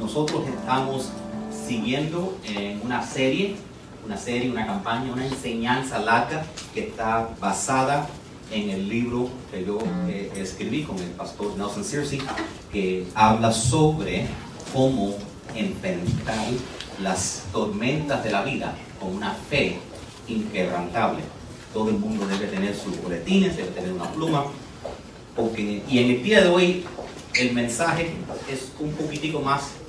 nosotros estamos siguiendo en una serie, una serie, una campaña, una enseñanza larga que está basada en el libro que yo eh, escribí con el pastor Nelson Searcy, que habla sobre cómo enfrentar las tormentas de la vida con una fe inquebrantable. Todo el mundo debe tener sus boletines, debe tener una pluma, porque, y en el día de hoy el mensaje es un poquitico más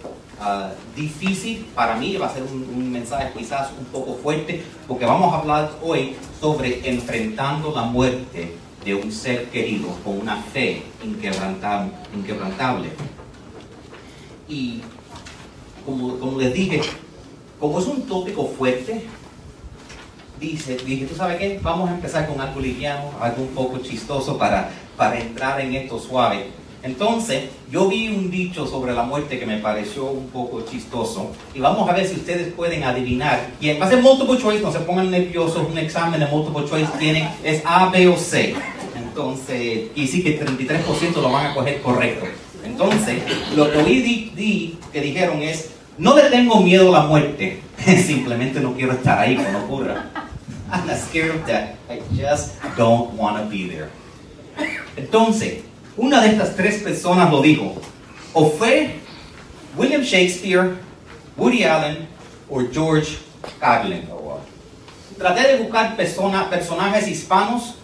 ah, difícil para mí, va a ser un, un mensaje quizás un poco fuerte, porque vamos a hablar hoy sobre enfrentando la muerte de un ser querido con una fe inquebrantable. inquebrantable. Y como, como les dije, como es un tópico fuerte, dice, dije, ¿tú sabes qué? Vamos a empezar con algo liviano, algo un poco chistoso para, para entrar en esto suave. Entonces, yo vi un dicho sobre la muerte que me pareció un poco chistoso y vamos a ver si ustedes pueden adivinar. Y va a ser multiple choice, no se pongan nerviosos, un examen de multiple choice tiene, es A, B o C. Entonces, y sí que 33% lo van a coger correcto. Entonces, lo que hoy di, di, que dijeron es, no le tengo miedo a la muerte, simplemente no quiero estar ahí cuando ocurra. I'm not scared of death, I just don't want to be there. Entonces, una de estas tres personas lo dijo, o fue William Shakespeare, Woody Allen o George Carlin. Traté de buscar persona, personajes hispanos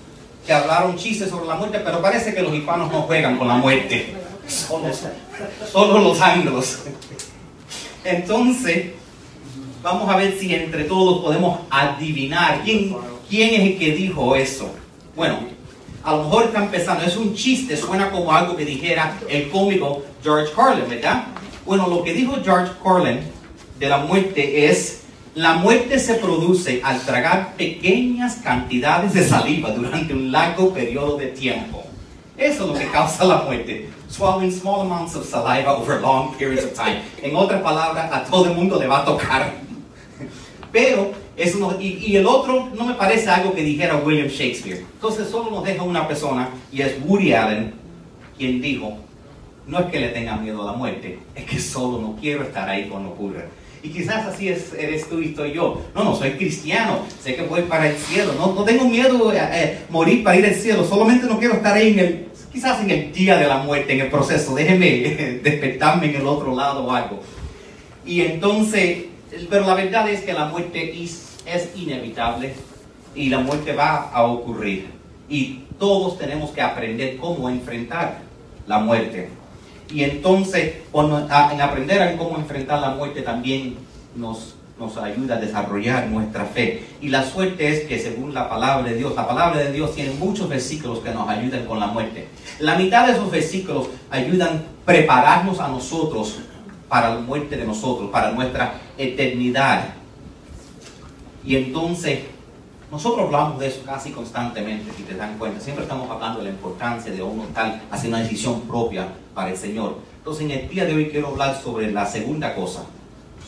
que hablaron chistes sobre la muerte, pero parece que los hispanos no juegan con la muerte, solo, solo los anglos. Entonces, vamos a ver si entre todos podemos adivinar quién, quién es el que dijo eso. Bueno, a lo mejor está empezando, es un chiste, suena como algo que dijera el cómico George Carlin, ¿verdad? Bueno, lo que dijo George Carlin de la muerte es, la muerte se produce al tragar pequeñas cantidades de saliva durante un largo periodo de tiempo. Eso es lo que causa la muerte. Swallowing small amounts of saliva over long periods of time. En otras palabras, a todo el mundo le va a tocar. Pero, eso no, y, y, el otro no me parece algo que dijera William Shakespeare. Entonces solo nos deja una persona y es Woody Allen, quien dijo, no es que le tenga miedo a la muerte, es que solo no quiero estar ahí cuando ocurra. Y quizás así es, eres tú y estoy yo. No, no, soy cristiano, sé que voy para el cielo, no, no tengo miedo a eh, morir para ir al cielo, solamente no quiero estar ahí en el, quizás en el día de la muerte, en el proceso, déjeme eh, despertarme en el otro lado o algo. Y entonces, pero la verdad es que la muerte es, es inevitable y la muerte va a ocurrir. Y todos tenemos que aprender cómo enfrentar la muerte. Y entonces, en aprender a cómo enfrentar la muerte también nos, nos ayuda a desarrollar nuestra fe. Y la suerte es que según la palabra de Dios, la palabra de Dios tiene muchos versículos que nos ayudan con la muerte. La mitad de esos versículos ayudan prepararnos a nosotros para la muerte de nosotros, para nuestra eternidad. Y entonces, nosotros hablamos de eso casi constantemente, si te dan cuenta. Siempre estamos hablando de la importancia de uno tal hacer una decisión propia para el Señor. Entonces, en el día de hoy quiero hablar sobre la segunda cosa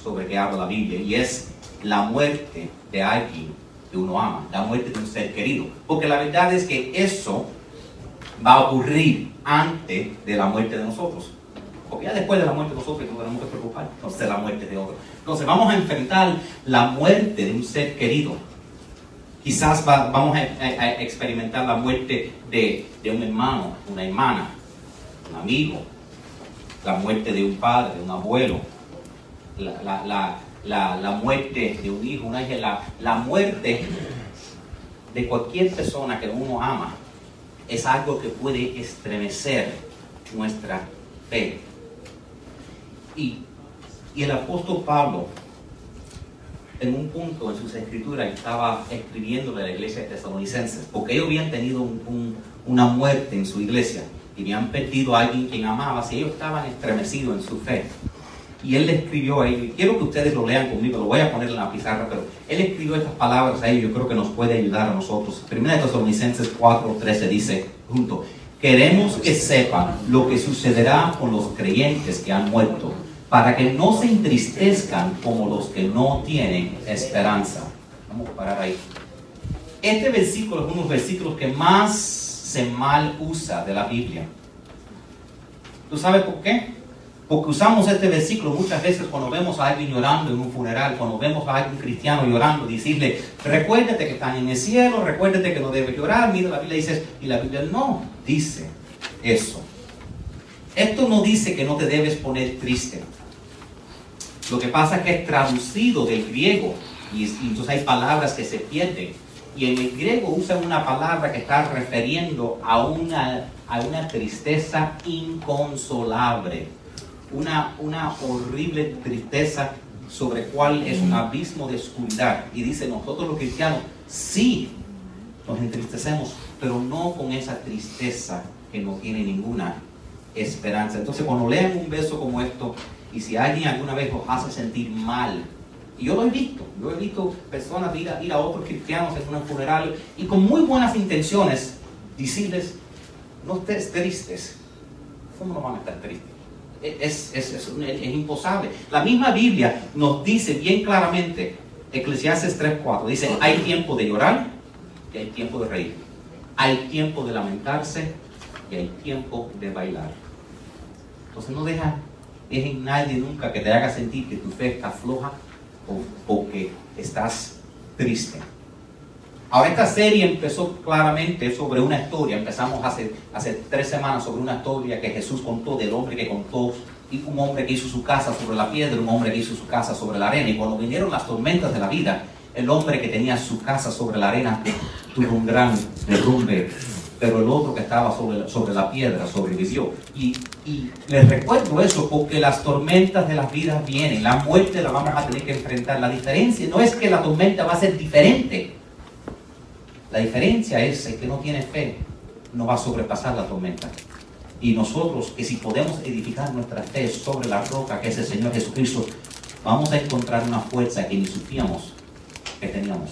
sobre que habla la Biblia, y es la muerte de alguien que uno ama, la muerte de un ser querido. Porque la verdad es que eso va a ocurrir antes de la muerte de nosotros. Porque ya después de la muerte de nosotros no tenemos que preocupar, entonces la muerte de otro. Entonces vamos a enfrentar la muerte de un ser querido. Quizás va, vamos a, experimentar la muerte de, de, un hermano, una hermana, un amigo, la muerte de un padre, de un abuelo, la, la, la, la, la muerte de un hijo, una hija, la, la muerte de cualquier persona que uno ama es algo que puede estremecer nuestra fe. Y, y el apóstol Pablo, en un punto en sus escrituras, estaba escribiéndole a la iglesia de tesalonicenses, porque ellos habían tenido un, un, una muerte en su iglesia y habían perdido a alguien quien amaba, y ellos estaban estremecidos en su fe. Y él le escribió a ellos, quiero que ustedes lo lean conmigo, lo voy a poner en la pizarra, pero él escribió estas palabras a ellos, yo creo que nos puede ayudar a nosotros. Primera de Tesalonicenses 4:13 dice, junto, queremos que sepan lo que sucederá con los creyentes que han muerto para que no se entristezcan como los que no tienen esperanza. Vamos a parar ahí. Este versículo es uno de los versículos que más se mal usa de la Biblia. ¿Tú sabes por qué? Porque usamos este versículo muchas veces cuando vemos a alguien llorando en un funeral, cuando vemos a algún cristiano llorando, decirle, recuérdate que están en el cielo, recuérdate que no debes llorar. Mira, la Biblia dice, y la Biblia no dice eso. Esto no dice que no te debes poner triste. Lo que pasa es que es traducido del griego y, entonces hay palabras que se pierden. Y en el griego usan una palabra que está refiriendo a una, a una tristeza inconsolable una, una horrible tristeza sobre cuál es un abismo de oscuridad. Y dice, nosotros los cristianos sí nos entristecemos, pero no con esa tristeza que no tiene ninguna esperanza. Entonces cuando lean un verso como esto, y si alguien alguna vez os hace sentir mal, y yo lo he visto, yo he visto personas ir a, ir a otros cristianos en un funeral y con muy buenas intenciones decirles, no estés tristes. ¿Cómo no van a estar tristes? es, es, es, es, imposible. La misma Biblia nos dice bien claramente, Eclesiastes 3.4, dice, hay tiempo de llorar y hay tiempo de reír. Hay tiempo de lamentarse y hay tiempo de bailar. Entonces no deja, en nadie nunca que te haga sentir que tu fe está floja o, o que estás triste. Ahora esta serie empezó claramente sobre una historia, empezamos hace, hace tres semanas sobre una historia que Jesús contó del hombre que contó, y un hombre que hizo su casa sobre la piedra, un hombre que hizo su casa sobre la arena, y cuando vinieron las tormentas de la vida, el hombre que tenía su casa sobre la arena tuvo un gran derrumbe, pero el otro que estaba sobre, sobre la piedra sobrevivió. Y, les recuerdo eso porque las tormentas de la vida vienen, la muerte la vamos a tener que enfrentar. La diferencia no es que la tormenta va a ser diferente, la diferencia es el que no tiene fe no va a sobrepasar la tormenta. Y nosotros, que si podemos edificar nuestra fe sobre la roca que es el Señor Jesucristo, vamos a encontrar una fuerza que ni supíamos que teníamos.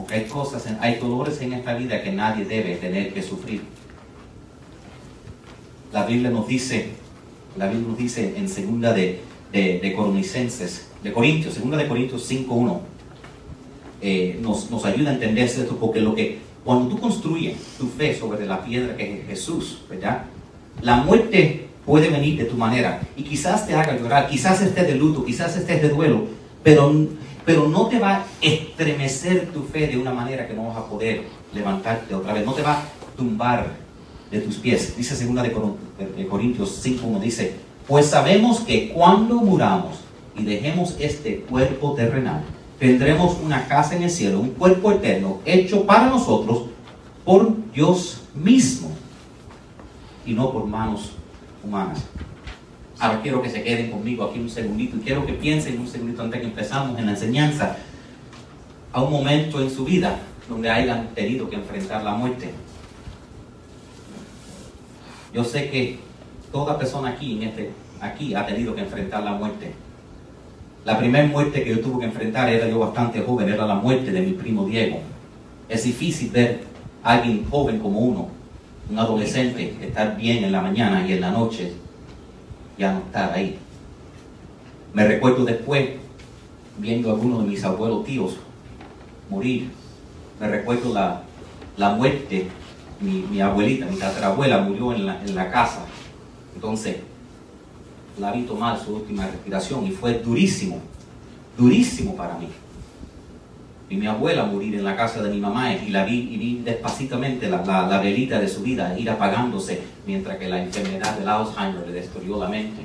Porque hay cosas, hay dolores en esta vida que nadie debe tener que sufrir. La Biblia nos dice, la Biblia nos dice en segunda de, de, de de Corintios, segunda de Corintios 5.1, eh, nos, nos, ayuda a entender esto, porque lo que, cuando tú construyes tu fe sobre la piedra que es Jesús, ¿verdad? La muerte puede venir de tu manera y quizás te haga llorar, quizás estés de luto, quizás estés de duelo, pero, pero no te va a estremecer tu fe de una manera que no vas a poder levantarte otra vez, no te va a tumbar de tus pies. Dice segunda de, Corintios 5.1, dice, pues sabemos que cuando muramos y dejemos este cuerpo terrenal, tendremos una casa en el cielo, un cuerpo eterno hecho para nosotros por Dios mismo y no por manos humanas. Ahora quiero que se queden conmigo aquí un segundito y quiero que piensen un segundito antes que empezamos en la enseñanza a un momento en su vida donde hayan tenido que enfrentar la muerte. Yo sé que toda persona aquí, en este, aquí ha tenido que enfrentar la muerte. La primera muerte que yo tuve que enfrentar era yo bastante joven, era la muerte de mi primo Diego. Es difícil ver a alguien joven como uno, un adolescente, estar bien en la mañana y en la noche ya no estar ahí. Me recuerdo después viendo a algunos de mis abuelos tíos morir. Me recuerdo la, la muerte, mi, mi, abuelita, mi tatarabuela murió en la, en la casa. Entonces, la vi tomar su última respiración y fue durísimo, durísimo para mí. Vi mi abuela morir en la casa de mi mamá y la vi, y vi despacitamente la, la, velita de su vida ir apagándose mientras que la enfermedad del Alzheimer le destruyó la mente.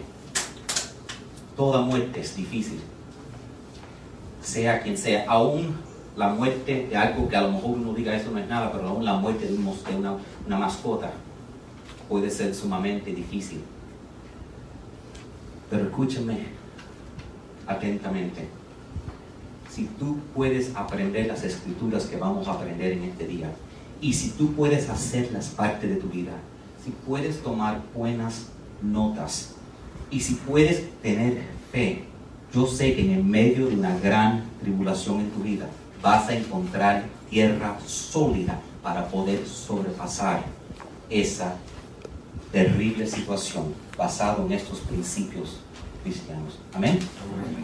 Toda muerte es difícil, sea quien sea, aún la muerte de algo que a lo mejor uno diga eso no es nada, pero aún la muerte de, una, una mascota puede ser sumamente difícil. Pero escúchame atentamente. Si tú puedes aprender las escrituras que vamos a aprender en este día, y si tú puedes hacerlas parte de tu vida, si puedes tomar buenas notas, y si puedes tener fe, yo sé que en el medio de una gran tribulación en tu vida vas a encontrar tierra sólida para poder sobrepasar esa terrible situación basado en estos principios cristianos. Amén.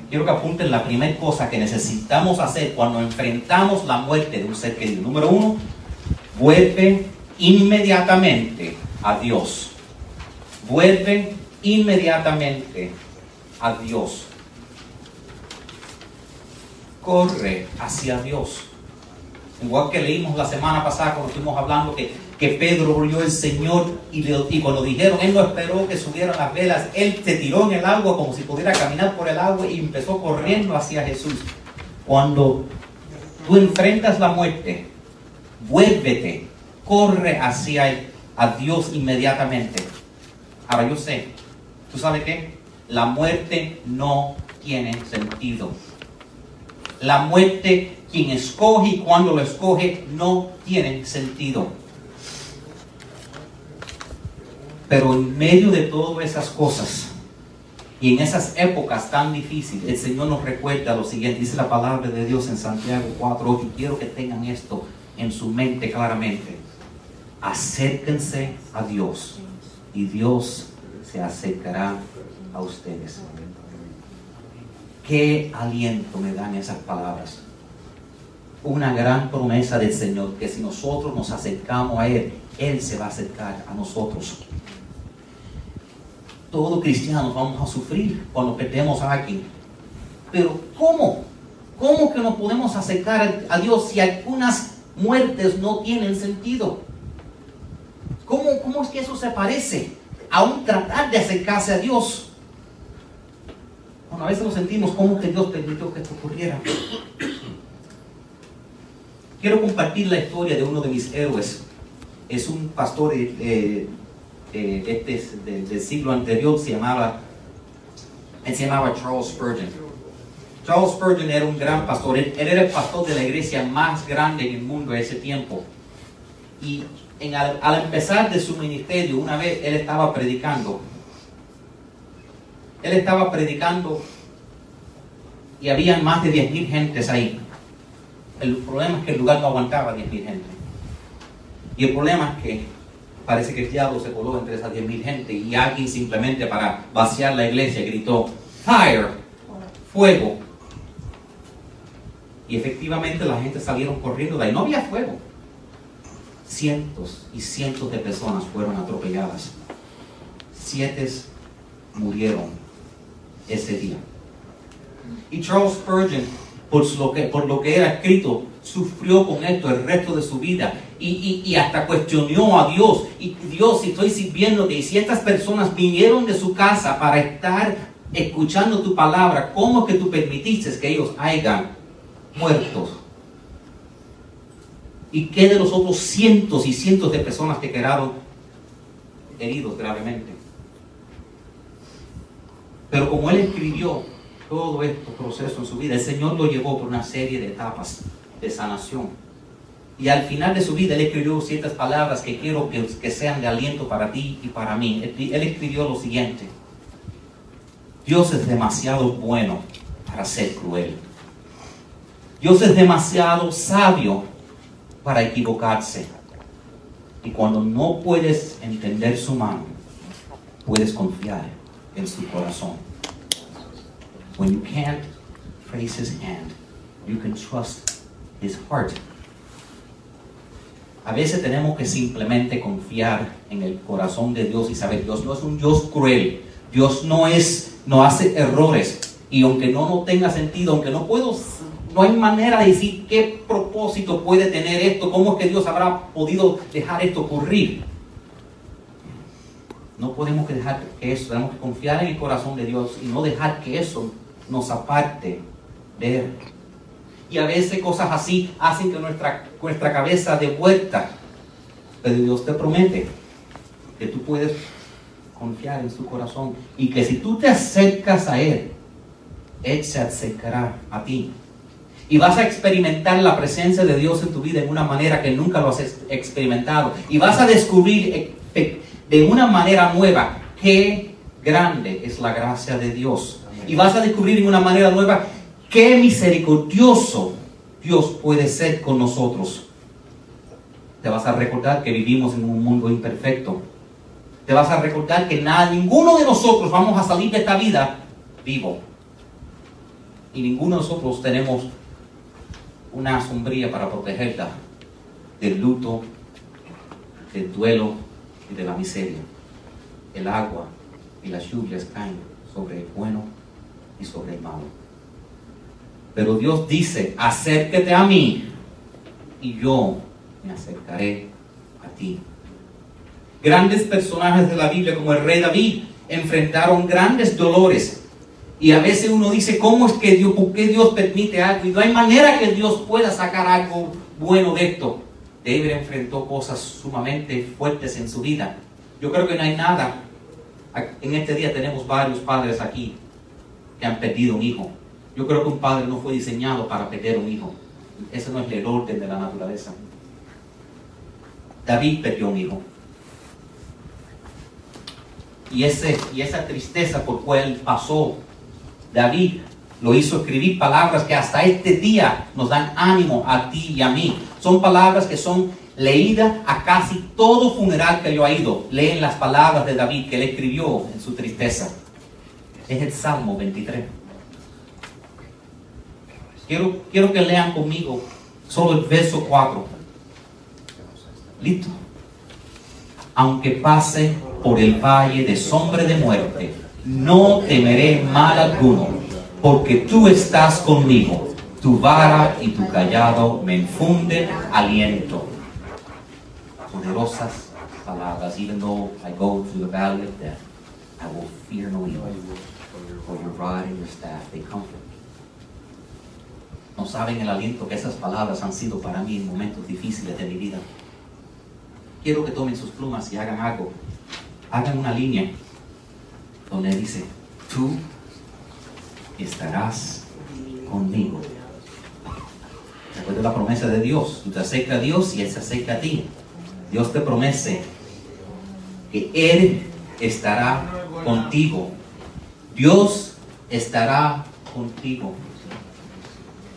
Quiero que apunten la primera cosa que necesitamos hacer cuando enfrentamos la muerte de un ser querido. Número uno, vuelve inmediatamente a Dios. vuelve inmediatamente a Dios. Corre hacia Dios. Igual que leímos la semana pasada cuando estuvimos hablando que, que Pedro volvió el Señor y, le, y cuando dijeron, él no esperó que subieran las velas, él se tiró en el agua como si pudiera caminar por el agua y empezó corriendo hacia Jesús. Cuando tú enfrentas la muerte, vuélvete, corre hacia a Dios inmediatamente. Ahora yo sé, ¿tú sabes qué? La muerte no tiene sentido. La muerte, quien escoge y cuando lo escoge, no tiene sentido. Pero en medio de todas esas cosas y en esas épocas tan difíciles, el Señor nos recuerda lo siguiente. Dice la palabra de Dios en Santiago 4, y quiero que tengan esto en su mente claramente. Acérquense a Dios y Dios se acercará a ustedes. Qué aliento me dan esas palabras. Una gran promesa del Señor que si nosotros nos acercamos a Él, Él se va a acercar a nosotros. Todos cristianos vamos a sufrir cuando perdemos a alguien. Pero ¿cómo? ¿Cómo que nos podemos acercar a Dios si algunas muertes no tienen sentido? ¿Cómo, cómo es que eso se parece a un tratar de acercarse a Dios? Bueno, a veces lo sentimos como que Dios permitió que esto ocurriera. Quiero compartir la historia de uno de mis héroes. Es un pastor eh, eh, este, del, del siglo anterior, se llamaba, se llamaba Charles Spurgeon. Charles Spurgeon era un gran pastor, él, era el pastor de la iglesia más grande en el mundo en ese tiempo. Y al, al empezar de su ministerio, una vez él estaba predicando, él estaba predicando y había más de 10.000 gentes ahí. El problema es que el lugar no aguantaba 10.000 gente. Y el problema es que parece que el diablo se coló entre esas 10.000 gente y alguien simplemente para vaciar la iglesia gritó, fire, fuego. Y efectivamente la gente salieron corriendo de ahí. No había fuego. Cientos y cientos de personas fueron atropelladas. Siete murieron ese día. Y Charles Spurgeon, por lo que, por lo que era escrito, sufrió con esto el resto de su vida y, y, y, hasta cuestionó a Dios. Y Dios, si estoy sirviéndote, y si estas personas vinieron de su casa para estar escuchando tu palabra, ¿cómo que tú permitiste que ellos hayan muertos? ¿Y qué de los otros cientos y cientos de personas que quedaron heridos gravemente? Pero como él escribió todo este proceso en su vida, el Señor lo llevó por una serie de etapas de sanación. Y al final de su vida él escribió ciertas palabras que quiero que, que sean de aliento para ti y para mí. Él, él escribió lo siguiente. Dios es demasiado bueno para ser cruel. Dios es demasiado sabio para equivocarse. Y cuando no puedes entender su mano, puedes confiar en su corazón. When you can't trace his hand, you can trust his heart. A veces tenemos que simplemente confiar en el corazón de Dios y saber Dios no es un Dios cruel. Dios no es no hace errores y aunque no no tenga sentido, aunque no puedo no hay manera de decir qué propósito puede tener esto, cómo es que Dios habrá podido dejar esto ocurrir. No podemos que dejar que eso, tenemos que confiar en el corazón de Dios y no dejar que eso nos aparte de. Y a veces cosas así hacen que nuestra, nuestra cabeza dé vuelta. Pero Dios te promete que tú puedes confiar en su corazón y que si tú te acercas a Él, Él se acercará a ti. Y vas a experimentar la presencia de Dios en tu vida en una manera que nunca lo has experimentado. Y vas a descubrir de una manera nueva qué grande es la gracia de Dios. Y vas a descubrir de una manera nueva qué misericordioso Dios puede ser con nosotros. Te vas a recordar que vivimos en un mundo imperfecto. Te vas a recordar que nada, ninguno de nosotros vamos a salir de esta vida vivo. Y ninguno de nosotros tenemos una sombría para protegerla del luto, del duelo y de la miseria. el agua y las lluvias caen sobre el bueno y sobre el malo. Pero Dios dice, acérquete a mí y yo me acercaré a ti. Grandes personajes de la Biblia como el rey David enfrentaron grandes dolores. Y a veces uno dice, ¿cómo es que Dios, por qué Dios permite algo? Y no hay manera que Dios pueda sacar algo bueno de esto. David enfrentó cosas sumamente fuertes en su vida. Yo creo que no hay nada. En este día tenemos varios padres aquí que han perdido un hijo. Yo creo que un padre no fue diseñado para perder un hijo. Ese no es el orden de la naturaleza. David perdió un hijo. Y, ese, y esa tristeza por cual pasó David lo hizo escribir palabras que hasta este día nos dan ánimo a ti y a mí. Son palabras que son leídas a casi todo funeral que yo he ido. Leen las palabras de David que él escribió en su tristeza. Es el Salmo 23. Quiero, que lean conmigo solo el verso 4. ¿Listo? Aunque pase por el valle de sombra de muerte, no temeré mal alguno, porque tú estás conmigo. Tu vara y tu callado me infunden aliento. Poderosas palabras, even though I go through the valley of death, I will fear no evil, for your rod and your staff, they comfort no saben el aliento que esas palabras han sido para mí en momentos difíciles de mi vida. Quiero que tomen sus plumas y hagan algo. Hagan una línea donde dice, tú estarás conmigo. Recuerda la promesa de Dios. Tú te acercas a Dios y Él se acerca a ti. Dios te promete que Él estará contigo. Dios estará contigo.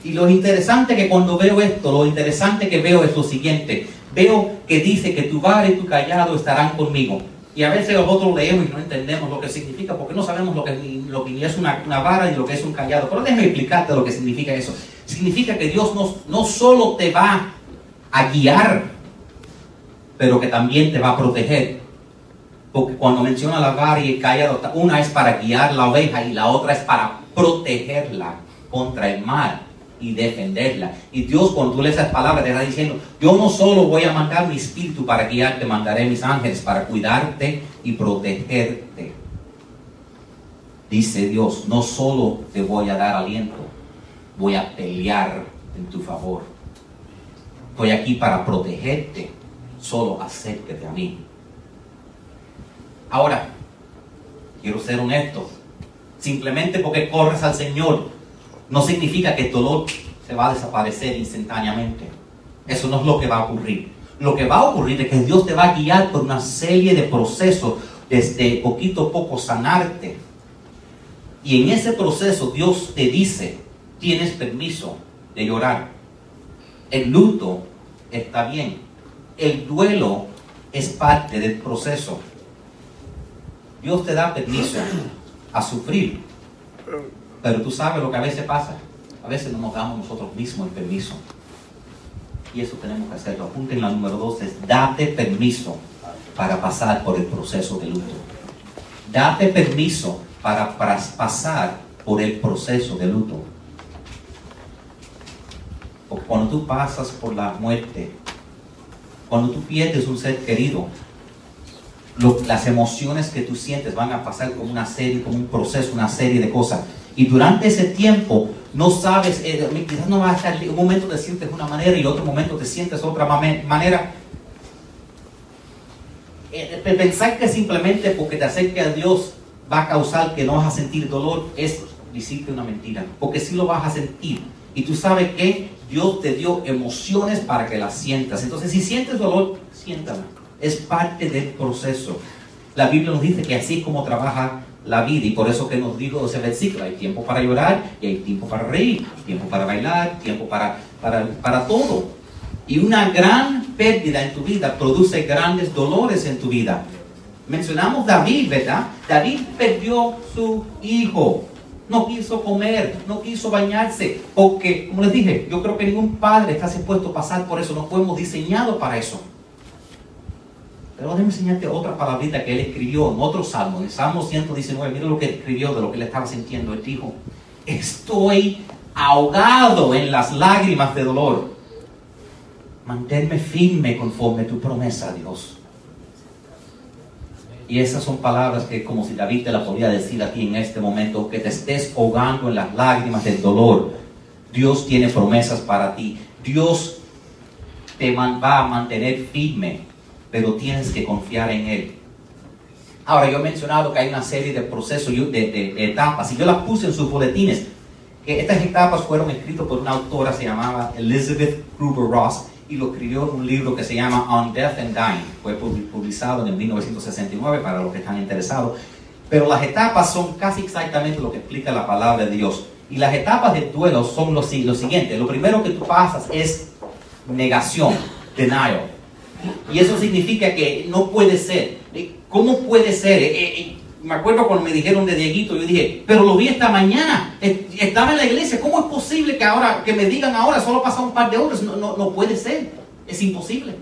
Y lo interesante que cuando veo esto, lo interesante que veo es lo siguiente. Veo que dice que tu vara y tu callado estarán conmigo. Y a veces nosotros leemos y no entendemos lo que significa porque no sabemos lo que, lo que es una, vara y lo que es un callado. Pero déjame explicarte lo que significa eso. Significa que Dios no, no solo te va a guiar, pero que también te va a proteger. Porque cuando menciona la vara y el callado, una es para guiar la oveja y la otra es para protegerla contra el mal y defenderla. Y Dios cuando tú lees esas palabras te está diciendo, yo no solo voy a mandar mi espíritu para guiarte, mandaré mis ángeles para cuidarte y protegerte. Dice Dios, no solo te voy a dar aliento, voy a pelear en tu favor. Estoy aquí para protegerte, solo acércate a mí. Ahora, quiero ser honesto, simplemente porque corres al Señor no significa que el dolor se va a desaparecer instantáneamente. Eso no es lo que va a ocurrir. Lo que va a ocurrir es que Dios te va a guiar por una serie de procesos desde poquito a poco sanarte. Y en ese proceso Dios te dice, tienes permiso de llorar. El luto está bien. El duelo es parte del proceso. Dios te da permiso a sufrir. Pero tú sabes lo que a veces pasa. A veces no nos damos nosotros mismos el permiso. Y eso tenemos que hacerlo. Apunten la número dos, es date permiso para pasar por el proceso de luto. Date permiso para pasar por el proceso de luto. Porque cuando tú pasas por la muerte, cuando tú pierdes un ser querido, las emociones que tú sientes van a pasar como una serie, como un proceso, una serie de cosas. Y durante ese tiempo no sabes, eh, quizás no va a estar, un momento te sientes de una manera y otro momento te sientes de otra manera. Eh, eh, pensar que simplemente porque te acerque a Dios va a causar que no vas a sentir dolor es decirte una mentira, porque sí lo vas a sentir. Y tú sabes que Dios te dio emociones para que las sientas. Entonces, si sientes dolor, siéntala. Es parte del proceso. La Biblia nos dice que así como trabaja la vida y por eso que nos dijo ese versículo, hay tiempo para llorar y hay tiempo para reír, tiempo para bailar, tiempo para, para, para todo. Y una gran pérdida en tu vida produce grandes dolores en tu vida. Mencionamos David, ¿verdad? David perdió su hijo. No quiso comer, no quiso bañarse, porque, como les dije, yo creo que ningún padre está dispuesto a pasar por eso, no fuimos diseñados para eso. Pero déjame enseñarte otra palabrita que él escribió en otro salmo, en Salmo 119. Mira lo que escribió de lo que él estaba sintiendo. Él dijo, estoy ahogado en las lágrimas de dolor. Manténme firme conforme tu promesa, Dios. Y esas son palabras que como si David te la podía decir a ti en este momento, que te estés ahogando en las lágrimas del dolor. Dios tiene promesas para ti. Dios te va a mantener firme pero tienes que confiar en Él. Ahora, yo he mencionado que hay una serie de procesos, de, etapas, y yo las puse en sus boletines. Que estas etapas fueron escritas por una autora, se llamaba Elizabeth Gruber Ross, y lo escribió en un libro que se llama On Death and Dying. Fue publicado en 1969 para los que están interesados. Pero las etapas son casi exactamente lo que explica la palabra de Dios. Y las etapas del duelo son lo, lo siguiente. Lo primero que tú pasas es negación, denial. Y eso significa que no puede ser. ¿Cómo puede ser? Eh, eh, me acuerdo cuando me dijeron de Dieguito, yo dije, pero lo vi esta mañana, estaba en la iglesia, ¿cómo es posible que ahora, que me digan ahora, solo pasa un par de horas? No, no puede ser, es imposible.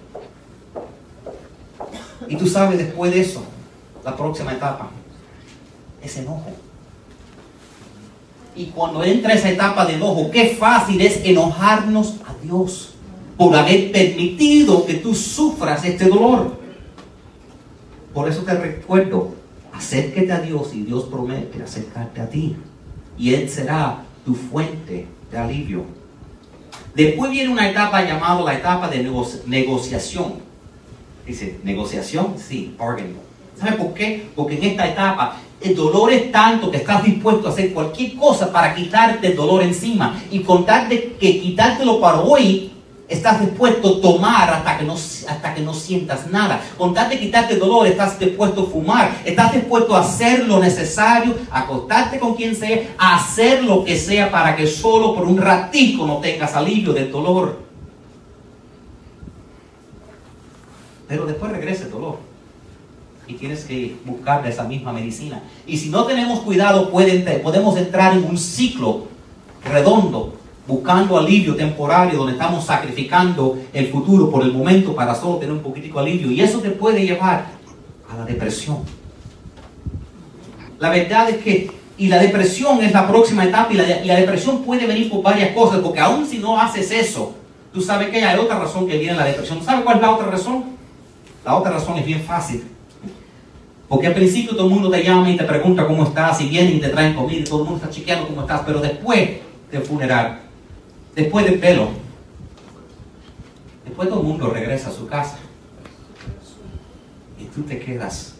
Y tú sabes después de eso, la próxima etapa, es enojo. Y cuando entra esa etapa de enojo, qué fácil es enojarnos a Dios por haber permitido que tú sufras este dolor. Por eso te recuerdo, acérquete a Dios y Dios promete acercarte a ti. Y Él será tu fuente de alivio. Después viene una etapa llamada la etapa de negociación. Dice, ¿negociación? Sí, bargaining. ¿Sabe por qué? Porque en esta etapa el dolor es tanto que estás dispuesto a hacer cualquier cosa para quitarte el dolor encima y contarte que quitártelo para hoy estás dispuesto a tomar hasta que no, hasta que no sientas nada. Con tal de quitarte dolor, estás dispuesto a fumar, estás dispuesto a hacer lo necesario, a acostarte con quien sea, a hacer lo que sea para que solo por un ratito no tengas alivio del dolor. Pero después regresa el dolor y tienes que buscar esa misma medicina. Y si no tenemos cuidado, podemos entrar en un ciclo redondo buscando alivio temporario, donde estamos sacrificando el futuro por el momento para solo tener un poquitico alivio. Y eso te puede llevar a la depresión. La verdad es que, y la depresión es la próxima etapa, y la, depresión puede venir por varias cosas, porque aún si no haces eso, tú sabes que hay otra razón que viene la depresión. ¿Sabes cuál es la otra razón? La otra razón es bien fácil. Porque al principio todo el mundo te llama y te pregunta cómo estás, y vienen y te traen comida, y todo el mundo está chequeando cómo estás, pero después del funeral, Después del pelo, después todo el mundo regresa a su casa. Y tú te quedas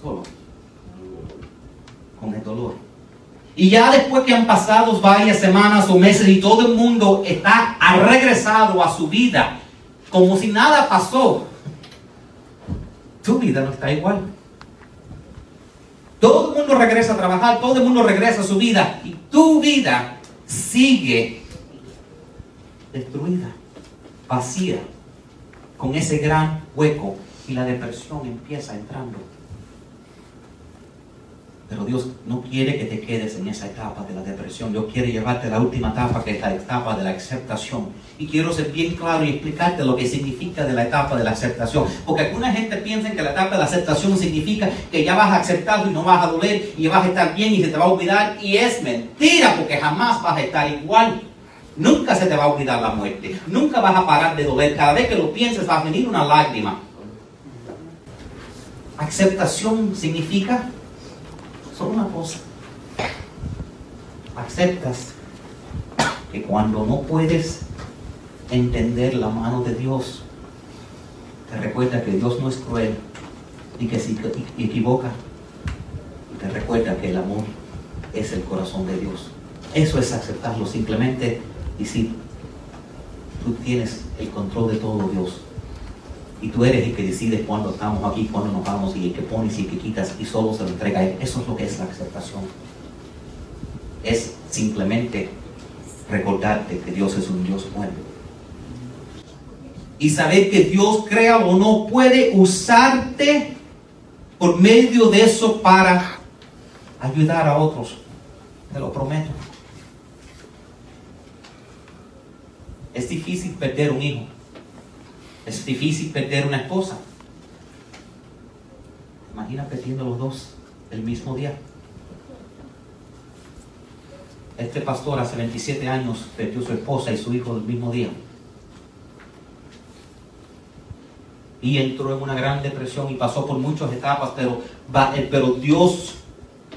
solo, con el dolor. Y ya después que han pasado varias semanas o meses y todo el mundo está ha regresado a su vida, como si nada pasó, tu vida no está igual. Todo el mundo regresa a trabajar, todo el mundo regresa a su vida y tu vida sigue destruida, vacía, con ese gran hueco y la depresión empieza entrando. Pero Dios no quiere que te quedes en esa etapa de la depresión. Dios quiere llevarte a la última etapa, que es la etapa de la aceptación. Y quiero ser bien claro y explicarte lo que significa de la etapa de la aceptación. Porque alguna gente piensa que la etapa de la aceptación significa que ya vas a aceptarlo y no vas a doler y vas a estar bien y se te va a olvidar. Y es mentira, porque jamás vas a estar igual. Nunca se te va a olvidar la muerte. Nunca vas a parar de doler. Cada vez que lo pienses va a venir una lágrima. Aceptación significa solo una cosa. Aceptas que cuando no puedes entender la mano de Dios, te recuerda que Dios no es cruel y que se equivoca. Te recuerda que el amor es el corazón de Dios. Eso es aceptarlo simplemente y si tú tienes el control de todo, Dios, y tú eres el que decides cuándo estamos aquí, cuándo nos vamos, y el que pones y el que quitas, y solo se lo entrega a Él, eso es lo que es la aceptación. Es simplemente recordarte que Dios es un Dios bueno. Y saber que Dios, crea o no, puede usarte por medio de eso para ayudar a otros. Te lo prometo. Es difícil perder un hijo. Es difícil perder una esposa. imagina perdiendo los dos el mismo día? Este pastor hace 27 años perdió su esposa y su hijo el mismo día. Y entró en una gran depresión y pasó por muchas etapas, pero, eh, pero Dios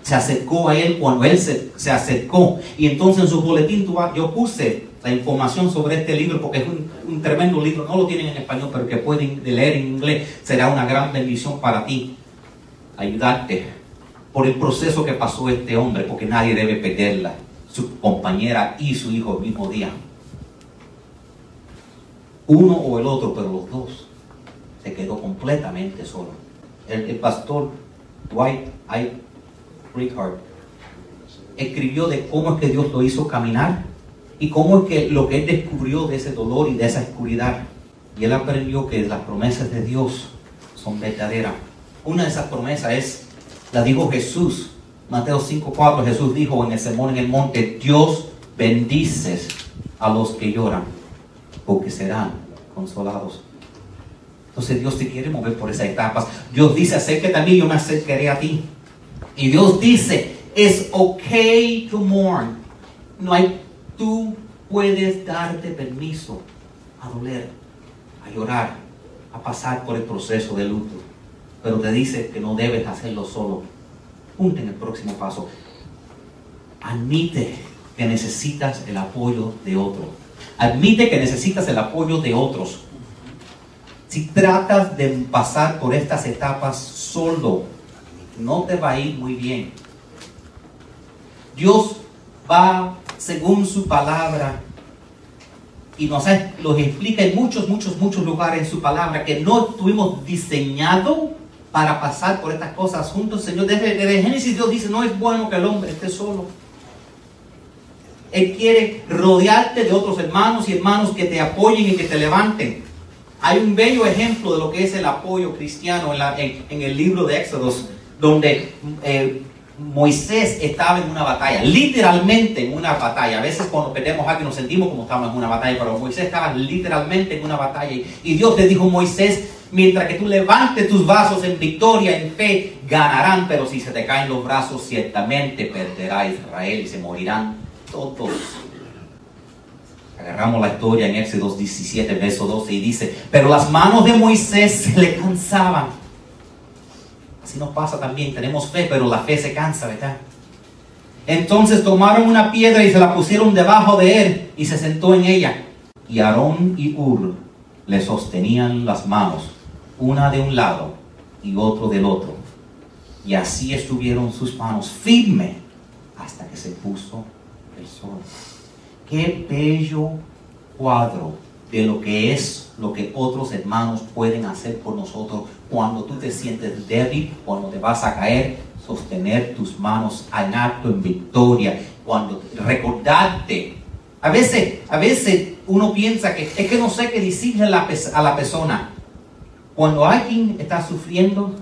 se acercó a él cuando él se, se acercó. Y entonces en su boletín yo puse la información sobre este libro porque es un, tremendo libro. No lo tienen en español, pero que pueden leer en inglés. Será una gran bendición para ti. Ayudarte por el proceso que pasó este hombre, porque nadie debe perderla su compañera y su hijo el mismo día. Uno o el otro, pero los dos. Se quedó completamente solo. El, pastor Dwight I. Richard escribió de cómo es que Dios lo hizo caminar y cómo es que lo que él descubrió de ese dolor y de esa oscuridad. Y él aprendió que las promesas de Dios son verdaderas. Una de esas promesas es, la dijo Jesús Mateo 5:4 Jesús dijo en el sermón en el monte, Dios bendices a los que lloran, porque serán consolados. Entonces Dios te quiere mover por esas etapas. Dios dice, acércate a mí, yo me acercaré a ti. Y Dios dice, es okay to mourn. No hay, tú puedes darte permiso a doler, a llorar, a pasar por el proceso de luto. Pero te dice que no debes hacerlo solo Punto en el próximo paso. Admite que necesitas el apoyo de otro. Admite que necesitas el apoyo de otros. Si tratas de pasar por estas etapas solo, no te va a ir muy bien. Dios va según su palabra y nos los explica en muchos, muchos, muchos lugares en su palabra que no estuvimos diseñados para pasar por estas cosas juntos, Señor. Desde, desde, Génesis Dios dice, no es bueno que el hombre esté solo. Él quiere rodearte de otros hermanos y hermanos que te apoyen y que te levanten. Hay un bello ejemplo de lo que es el apoyo cristiano en, en, el libro de Éxodos, donde eh, Moisés estaba en una batalla, literalmente en una batalla. A veces cuando perdemos algo nos sentimos como estamos en una batalla, pero Moisés estaba literalmente en una batalla. Y Dios le dijo, Moisés, mientras que tú levantes tus brazos en victoria, en fe, ganarán, pero si se te caen los brazos, ciertamente perderá Israel y se morirán todos. Agarramos la historia en Éxodo 17, verso 12 y dice, pero las manos de Moisés se le cansaban. Así nos pasa también, tenemos fe, pero la fe se cansa, ¿verdad? Entonces tomaron una piedra y se la pusieron debajo de él y se sentó en ella. Y Aarón y Ur le sostenían las manos una de un lado y otro del otro. Y así estuvieron sus manos firmes hasta que se puso el sol. Qué bello cuadro de lo que es lo que otros hermanos pueden hacer por nosotros cuando tú te sientes débil, cuando te vas a caer, sostener tus manos en acto, en victoria, cuando recordarte. A veces, a veces uno piensa que es que no sé qué decirle a la, persona. Cuando alguien está sufriendo,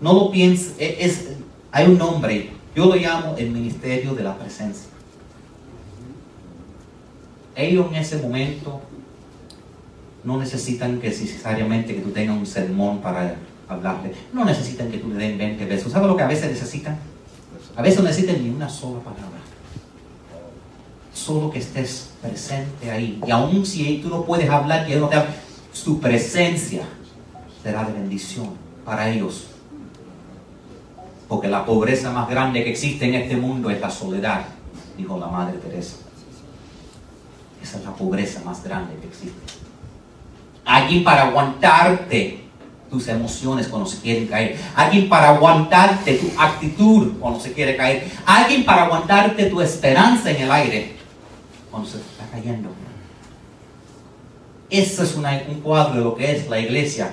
no lo pienses, e, es, hay un nombre, yo lo llamo el ministerio de la presencia. Ellos en ese momento no necesitan que necesariamente que tú tengas un sermón para hablarle. No necesitan que tú le den 20 besos. ¿Sabes lo que a veces necesitan? A veces no necesitan ni una sola palabra. Solo que estés presente ahí. Y aun si tú no puedes hablar, que no te su presencia será de bendición para ellos. Porque la pobreza más grande que existe en este mundo es la soledad, dijo la Madre Teresa. Esa es la pobreza más grande que existe. Alguien para aguantarte tus emociones cuando se quieren caer. Alguien para aguantarte tu actitud cuando se quiere caer. Alguien para aguantarte tu esperanza en el aire cuando se está cayendo. Eso es un cuadro de lo que es la iglesia.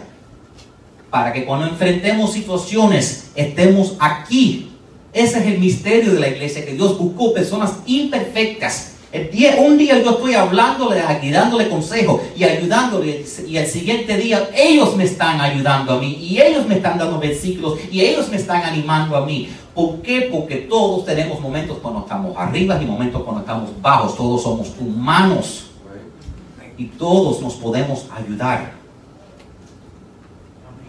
Para que cuando enfrentemos situaciones estemos aquí. Ese es el misterio de la iglesia, que Dios buscó personas imperfectas. Un día yo estoy hablándole, aquí dándole consejo y ayudándole. Y el siguiente día ellos me están ayudando a mí. Y ellos me están dando versículos. Y ellos me están animando a mí. ¿Por qué? Porque todos tenemos momentos cuando estamos arriba y momentos cuando estamos bajos. Todos somos humanos y todos nos podemos ayudar.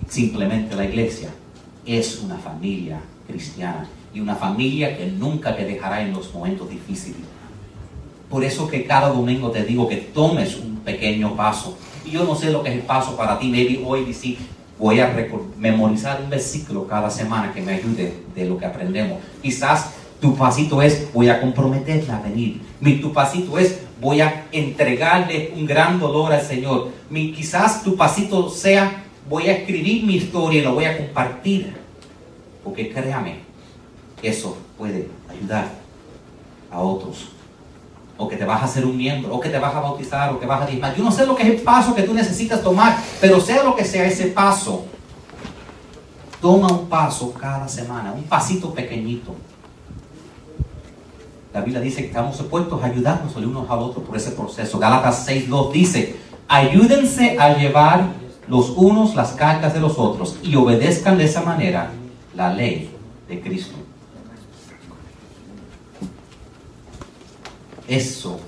Simplemente la iglesia es una familia cristiana y una familia que nunca te dejará en los momentos difíciles. Por eso que cada domingo te digo que tomes un pequeño paso. Y yo no sé lo que es el paso para ti. Maybe hoy decir, voy a memorizar un versículo cada semana que me ayude de lo que aprendemos. Quizás tu pasito es, voy a comprometerme a venir. Mi, tu pasito es, voy a entregarle un gran dolor al Señor. Mi, quizás tu pasito sea, voy a escribir mi historia y lo voy a compartir. Porque créame, eso puede ayudar a otros. O que te vas a hacer un miembro, o que te vas a bautizar, o que vas a diezmar. Yo no sé lo que es el paso que tú necesitas tomar, pero sea lo que sea ese paso, toma un paso cada semana, un pasito pequeñito. La Biblia dice que estamos supuestos a ayudarnos los unos al otros por ese proceso. Gálatas 6.2 dice, ayúdense a llevar los unos las cargas de los otros y obedezcan de esa manera la ley de Cristo. Eso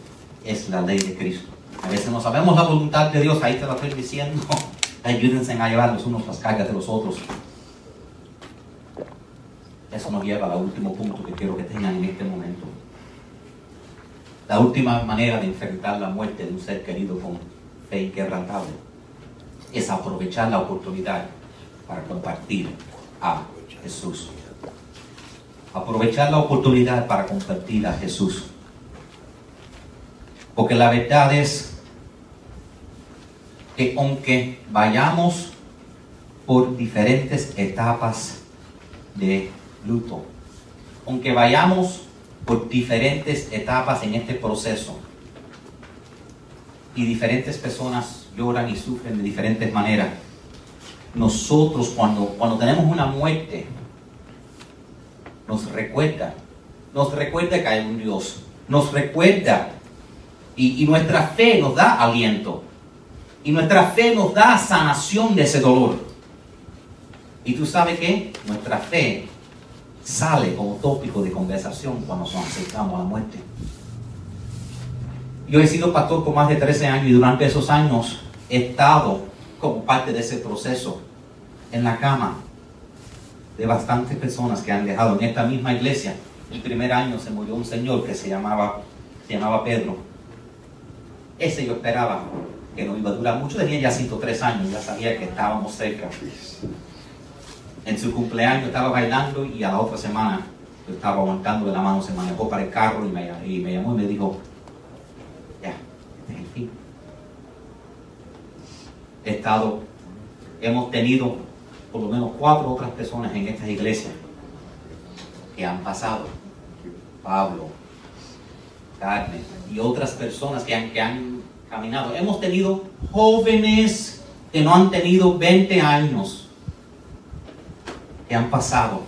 es la ley de Cristo. A veces no sabemos la voluntad de Dios, ahí te lo estoy diciendo. Ayúdense a llevar los unos las cargas de los otros. Eso nos lleva al último punto que quiero que tengan en este momento. La última manera de enfrentar la muerte de un ser querido con fe inquebrantable es aprovechar la oportunidad para compartir a Jesús. Aprovechar la oportunidad para compartir a Jesús. Porque la verdad es que aunque vayamos por diferentes etapas de luto, aunque vayamos por diferentes etapas en este proceso, y diferentes personas lloran y sufren de diferentes maneras, nosotros cuando, cuando tenemos una muerte, nos recuerda, nos recuerda que hay un Dios, nos recuerda y, nuestra fe nos da aliento. Y nuestra fe nos da sanación de ese dolor. Y tú sabes que nuestra fe sale como tópico de conversación cuando nos acercamos a la muerte. Yo he sido pastor por más de 13 años y durante esos años he estado como parte de ese proceso en la cama de bastantes personas que han dejado en esta misma iglesia. El primer año se murió un señor que se llamaba, se llamaba Pedro ese yo esperaba que no iba a durar mucho. Tenía ya 103 años, ya sabía que estábamos cerca. En su cumpleaños estaba bailando y a la otra semana yo estaba aguantando de la mano, se manejó para el carro y me, y me llamó y me dijo, ya, este es el fin. He estado, hemos tenido por lo menos cuatro otras personas en estas iglesias que han pasado. Pablo, Carmen y otras personas que han, que han caminado. Hemos tenido jóvenes que no han tenido 20 años, que han pasado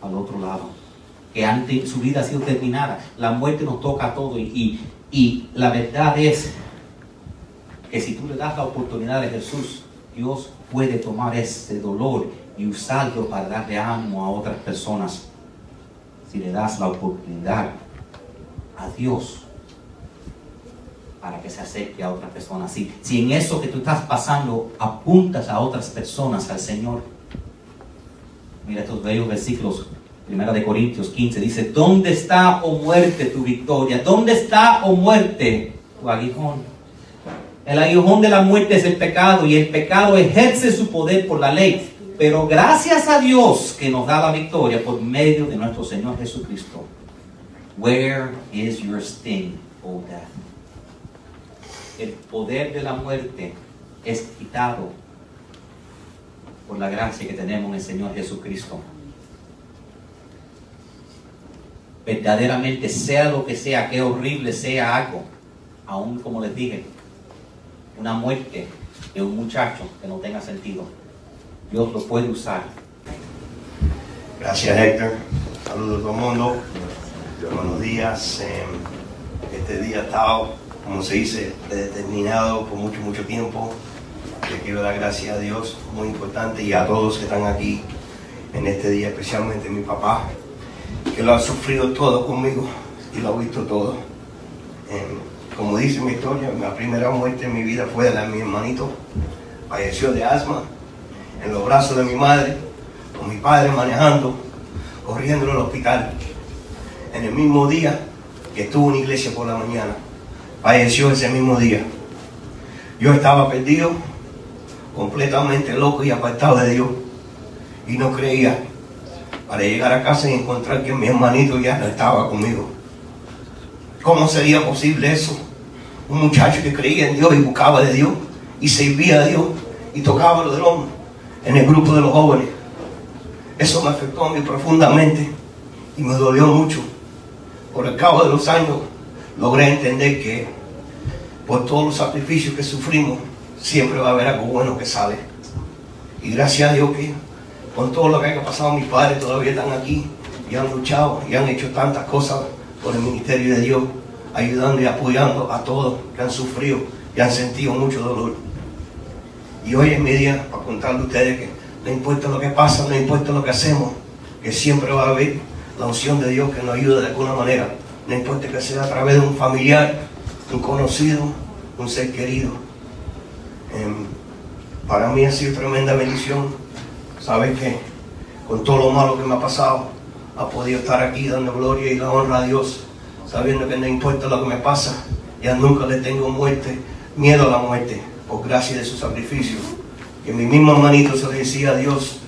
al otro lado, que han, su vida ha sido terminada. La muerte nos toca a todos y, y la verdad es que si tú le das la oportunidad de Jesús, Dios puede tomar ese dolor y usarlo para darle ánimo a otras personas. Si le das la oportunidad a Dios para que se acerque a otra persona. Si, si en eso que tú estás pasando apuntas a otras personas al Señor, mira estos bellos versículos. Primera de Corintios 15 dice, ¿dónde está, o oh muerte, tu victoria? ¿Dónde está, o oh muerte, tu aguijón? El aguijón de la muerte es el pecado y el pecado ejerce su poder por la ley. Pero gracias a Dios que nos da la victoria por medio de nuestro Señor Jesucristo. Where is your sting, O death? El poder de la muerte es quitado por la gracia que tenemos en el Señor Jesucristo. Verdaderamente, sea lo que sea, que horrible sea algo, aún como les dije, una muerte de un muchacho que no tenga sentido, Dios lo puede usar. Gracias Héctor, saludos a todo el mundo. Buenos días. Em, este día ha estado, como se dice, determinado por mucho, mucho tiempo. Le quiero dar gracias a Dios, muy importante, y a todos que están aquí en este día, especialmente mi papá, que lo ha sufrido todo conmigo y lo ha visto todo. Em, como dice mi historia, la primera muerte en mi vida fue la de mi hermanito. Falleció de asma en los brazos de mi madre con mi padre manejando, corriendo al hospital. En el mismo día que estuvo en iglesia por la mañana, falleció ese mismo día. Yo estaba perdido, completamente loco y apartado de Dios. Y no creía para llegar a casa y encontrar que mi hermanito ya no estaba conmigo. ¿Cómo sería posible eso? Un muchacho que creía en Dios y buscaba de Dios y servía a Dios y tocaba lo del hombre en el grupo de los jóvenes. Eso me afectó a mí profundamente y me dolió mucho. Por el cabo de los años logré entender que por todos los sacrificios que sufrimos, siempre va a haber algo bueno que sale. Y gracias a Dios que con todo lo que ha pasado mis padres todavía están aquí y han luchado y han hecho tantas cosas por el ministerio de Dios, ayudando y apoyando a todos que han sufrido y han sentido mucho dolor. Y hoy es mi día para contarle a ustedes que no importa lo que pasa, no importa lo que hacemos, que siempre va a haber la unción de Dios que nos ayuda de alguna manera. No importa que sea a través de un familiar, un conocido, un ser querido. Em, para mí ha sido tremenda bendición. Sabes que con todo lo malo que me ha pasado, ha podido estar aquí dando gloria y la honra a Dios, sabiendo que no importa lo que me pasa, ya nunca le tengo muerte, miedo a la muerte, por gracia de su sacrificio. Que mi mismo hermanito se le decía a Dios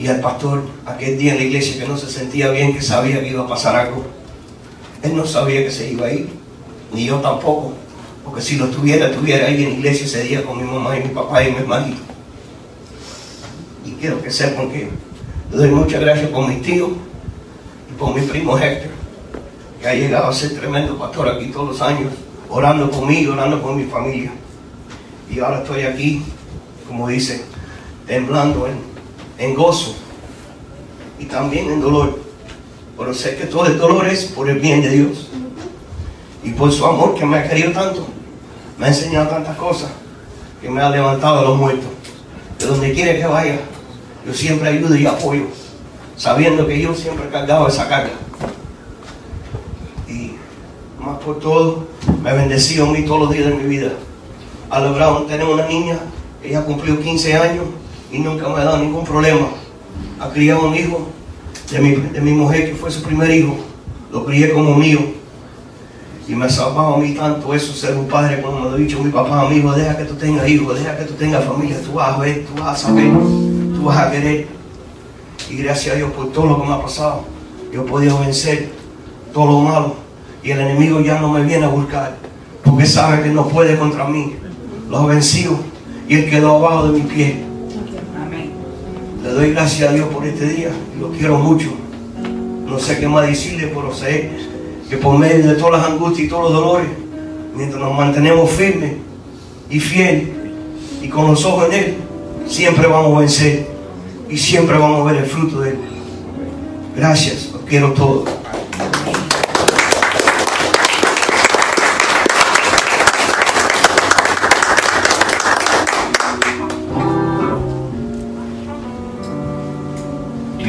y al pastor aquel día en la iglesia que no se sentía bien, que sabía que iba a pasar algo. Él no sabía que se iba a ir, ni yo tampoco, porque si lo tuviera, estuviera ahí en la iglesia ese día con mi mamá y mi papá y mi hermanito. Y quiero que sepan que le doy muchas gracias por mis tíos y por mi primo Héctor, que ha llegado a ser tremendo pastor aquí todos los años, orando conmigo, orando con mi familia. Y ahora estoy aquí, como dice, temblando en, en gozo y también en dolor. Pero sé que todo el dolor es por el bien de Dios y por su amor que me ha querido tanto. Me ha enseñado tantas cosas que me ha levantado a los muertos. De donde quiera que vaya, yo siempre ayudo y apoyo, sabiendo que yo siempre he cargado esa carga. Y más por todo, me ha bendecido a mí todos los días de mi vida. Ha logrado tener una niña, ella cumplió 15 años y nunca me ha dado ningún problema. Ha criado un hijo de mi, de mi mujer, que fue su primer hijo. Lo crié como mío. Y me ha salvado a mí tanto eso, ser un padre, como me lo ha dicho mi papá, amigo, deja que tú tengas hijos, deja que tú tengas familia, tú vas a ver, tú vas a saber, tú vas a querer. Y gracias a Dios por todo lo que me ha pasado, yo he podido vencer todo lo malo. Y el enemigo ya no me viene a buscar, porque sabe que no puede contra mí. Lo ha vencido y él quedó abajo de mi pie. Le doy gracias a Dios por este día, lo quiero mucho. No sé qué más decirle, pero sé que por medio de todas las angustias y todos los dolores, mientras nos mantenemos firmes y fieles y con los ojos en Él, siempre vamos a vencer y siempre vamos a ver el fruto de Él. Gracias, los quiero todos.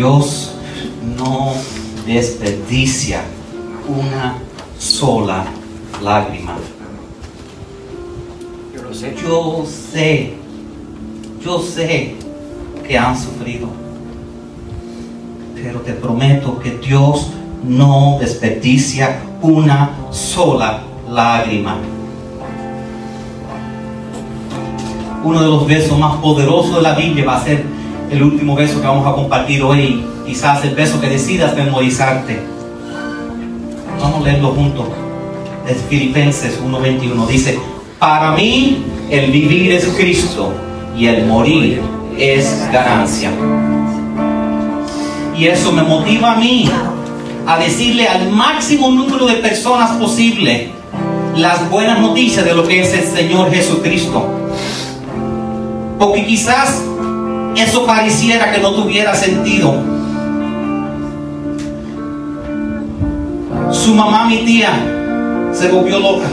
Dios no desperdicia una sola lágrima. Yo sé. Yo sé, yo sé que han sufrido, pero te prometo que Dios no desperdicia una sola lágrima. Uno de los versos más poderosos de la Biblia va a ser el último verso que vamos a compartir hoy, quizás el verso que decidas memorizarte. Vamos a leerlo juntos. Es Filipenses 1:21. Dice, para mí el vivir es Cristo y el morir es ganancia. Y eso me motiva a mí a decirle al máximo número de personas posible las buenas noticias de lo que es el Señor Jesucristo. Porque quizás eso pareciera que no tuviera sentido. Su mamá, mi tía, se volvió loca.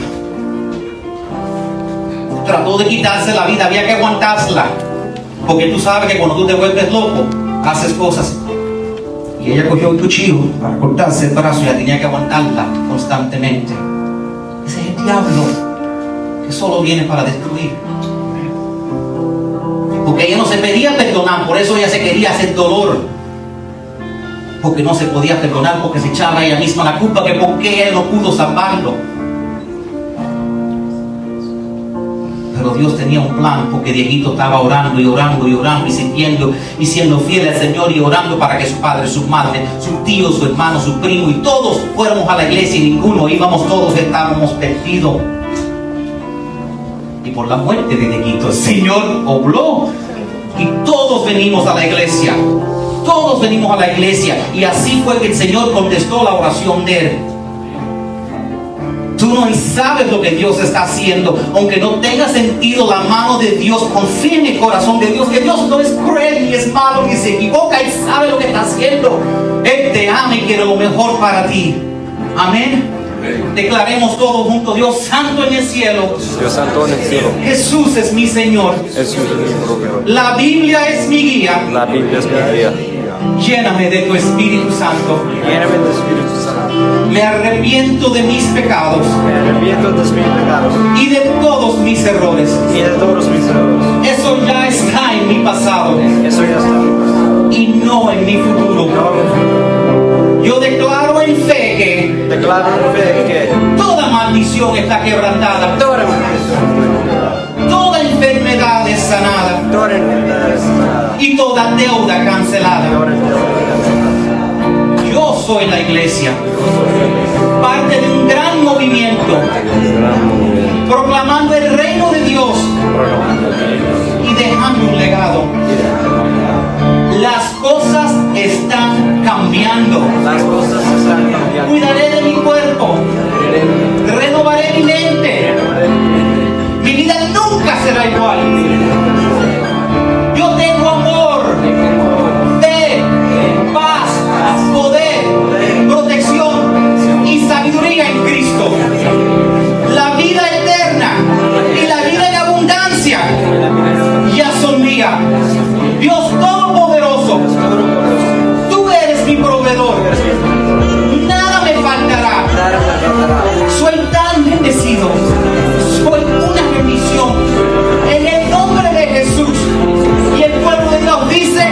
Trató de quitarse la vida, había que aguantarla. Porque tú sabes que cuando tú te vuelves loco, haces cosas. Y ella cogió el cuchillo para cortarse el brazo y ella tenía que aguantarla constantemente. Ese es el diablo que solo viene para destruir. Porque ella no se pedía perdonar, por eso ella se quería hacer dolor. Porque no se podía perdonar, porque se echaba ella misma la culpa, que por qué él no pudo salvarlo. Pero Dios tenía un plan porque Dieguito estaba orando y orando y orando y sintiendo y siendo fiel al Señor y orando para que su padre, su madre, su tío, su hermano, su primo y todos fuéramos a la iglesia y ninguno íbamos, todos estábamos perdidos. Por la muerte de Dieguito el Señor obró y todos venimos a la iglesia. Todos venimos a la iglesia y así fue que el Señor contestó la oración de él. Tú no sabes lo que Dios está haciendo. Aunque no tenga sentido la mano de Dios, confía en el corazón de Dios, que Dios no es cruel ni es malo ni se equivoca y sabe lo que está haciendo. Él te ama y quiere lo mejor para ti. Amén. Declaremos todos juntos, Dios santo en el cielo. Dios santo en el cielo. Jesús es mi Señor. Jesús es mi proveedor. La Biblia es mi guía. La Biblia es mi guía. Lléname de tu Espíritu Santo. Lléname del Espíritu Santo. Me arrepiento de mis pecados Me arrepiento de mis pecados y de todos mis errores. y de todos mis errores. Eso ya está en mi pasado Eso ya está. y no en mi futuro. Yo declaro en fe Declaro en fe que toda maldición está quebrantada, toda maldición, toda enfermedad es sanada. Toda enfermedad es sanada, y toda deuda cancelada. toda Yo soy la iglesia, parte de un gran movimiento, proclamando el reino de Dios. Y dejando un legado. Las cosas están cambiando. Las cosas están cambiando. Cuidaré de mi cuerpo. Renovaré mi mente. Mi vida nunca será igual. Yo tengo amor, fe, paz, poder, protección y sabiduría en Cristo. La vida eterna y la vida en abundancia ya son mía. Dios Soy tan bendecido. Soy una bendición. En el nombre de Jesús. Y el pueblo de Dios dice,